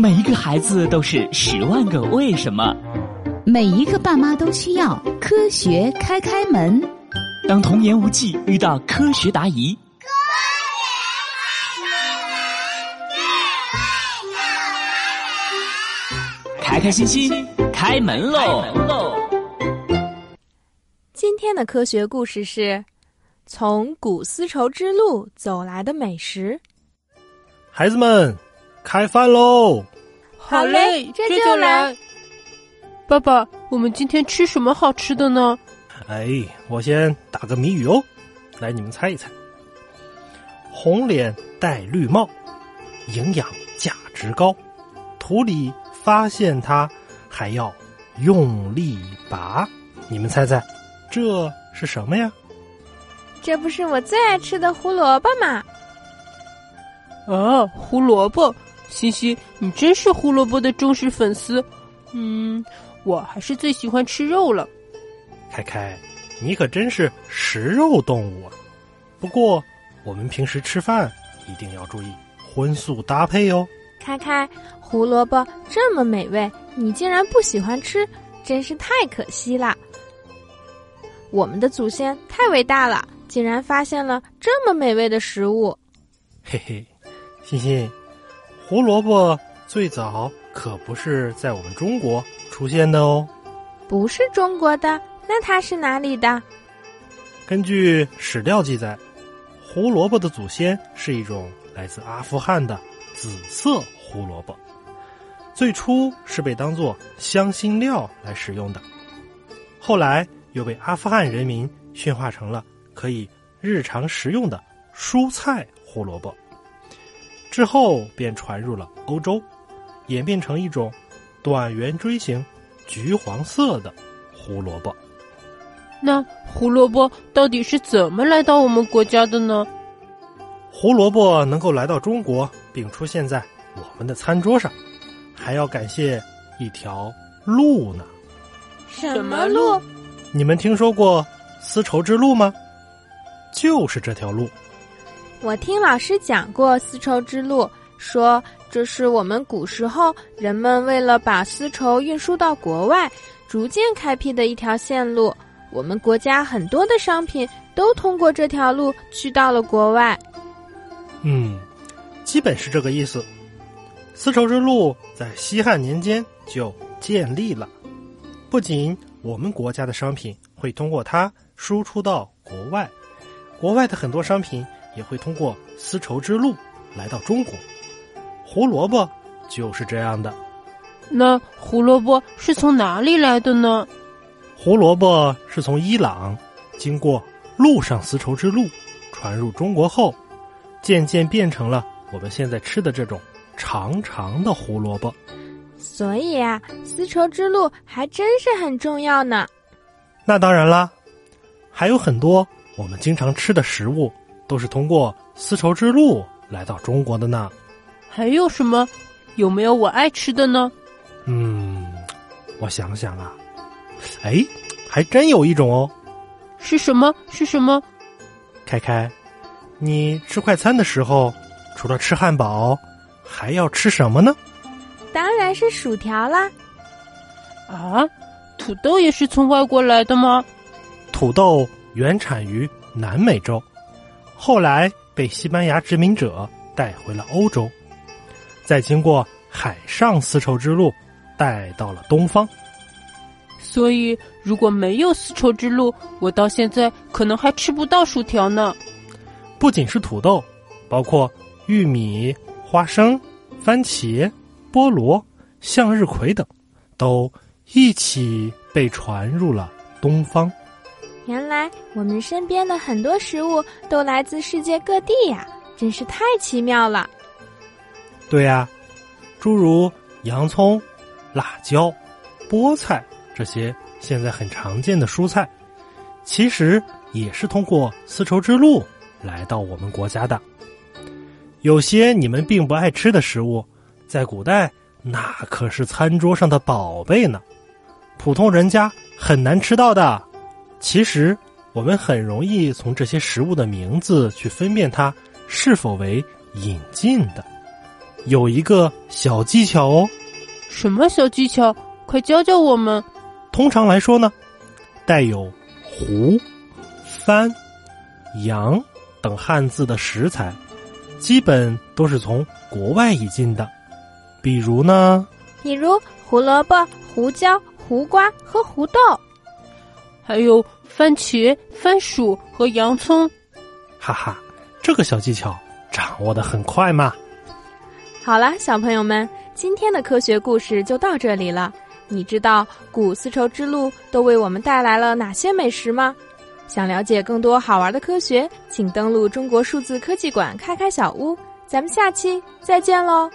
每一个孩子都是十万个为什么，每一个爸妈都需要科学开开门。当童言无忌遇到科学答疑，开开心心开门喽！今天的科学故事是从古丝绸之路走来的美食。孩子们，开饭喽！好嘞，这就来。爸爸，我们今天吃什么好吃的呢？哎，我先打个谜语哦，来，你们猜一猜。红脸戴绿帽，营养价值高，土里发现它还要用力拔。你们猜猜，这是什么呀？这不是我最爱吃的胡萝卜吗？啊，胡萝卜！西西，你真是胡萝卜的忠实粉丝。嗯，我还是最喜欢吃肉了。开开，你可真是食肉动物啊！不过，我们平时吃饭一定要注意荤素搭配哦。开开，胡萝卜这么美味，你竟然不喜欢吃，真是太可惜了。我们的祖先太伟大了，竟然发现了这么美味的食物。嘿嘿，欣欣，胡萝卜最早可不是在我们中国出现的哦。不是中国的，那它是哪里的？根据史料记载，胡萝卜的祖先是一种来自阿富汗的紫色胡萝卜，最初是被当做香辛料来使用的，后来又被阿富汗人民驯化成了可以日常食用的蔬菜胡萝卜，之后便传入了欧洲，演变成一种短圆锥形、橘黄色的胡萝卜。那胡萝卜到底是怎么来到我们国家的呢？胡萝卜能够来到中国并出现在我们的餐桌上，还要感谢一条路呢。什么路？你们听说过丝绸之路吗？就是这条路。我听老师讲过丝绸之路，说这是我们古时候人们为了把丝绸运输到国外，逐渐开辟的一条线路。我们国家很多的商品都通过这条路去到了国外。嗯，基本是这个意思。丝绸之路在西汉年间就建立了，不仅我们国家的商品会通过它输出到国外，国外的很多商品也会通过丝绸之路来到中国。胡萝卜就是这样的。那胡萝卜是从哪里来的呢？胡萝卜是从伊朗经过陆上丝绸之路传入中国后，渐渐变成了我们现在吃的这种长长的胡萝卜。所以啊，丝绸之路还真是很重要呢。那当然啦，还有很多我们经常吃的食物都是通过丝绸之路来到中国的呢。还有什么？有没有我爱吃的呢？嗯，我想想啊。哎，还真有一种哦，是什么？是什么？开开，你吃快餐的时候，除了吃汉堡，还要吃什么呢？当然是薯条啦！啊，土豆也是从外国来的吗？土豆原产于南美洲，后来被西班牙殖民者带回了欧洲，再经过海上丝绸之路带到了东方。所以，如果没有丝绸之路，我到现在可能还吃不到薯条呢。不仅是土豆，包括玉米、花生、番茄、菠萝、向日葵等，都一起被传入了东方。原来我们身边的很多食物都来自世界各地呀，真是太奇妙了。对呀，诸如洋葱、辣椒、菠菜。这些现在很常见的蔬菜，其实也是通过丝绸之路来到我们国家的。有些你们并不爱吃的食物，在古代那可是餐桌上的宝贝呢，普通人家很难吃到的。其实我们很容易从这些食物的名字去分辨它是否为引进的。有一个小技巧哦。什么小技巧？快教教我们。通常来说呢，带有“胡”“番”“羊”等汉字的食材，基本都是从国外引进的。比如呢？比如胡萝卜、胡椒、胡瓜和胡豆，还有番茄、番薯和洋葱。哈哈，这个小技巧掌握的很快嘛！好了，小朋友们，今天的科学故事就到这里了。你知道古丝绸之路都为我们带来了哪些美食吗？想了解更多好玩的科学，请登录中国数字科技馆开开小屋。咱们下期再见喽！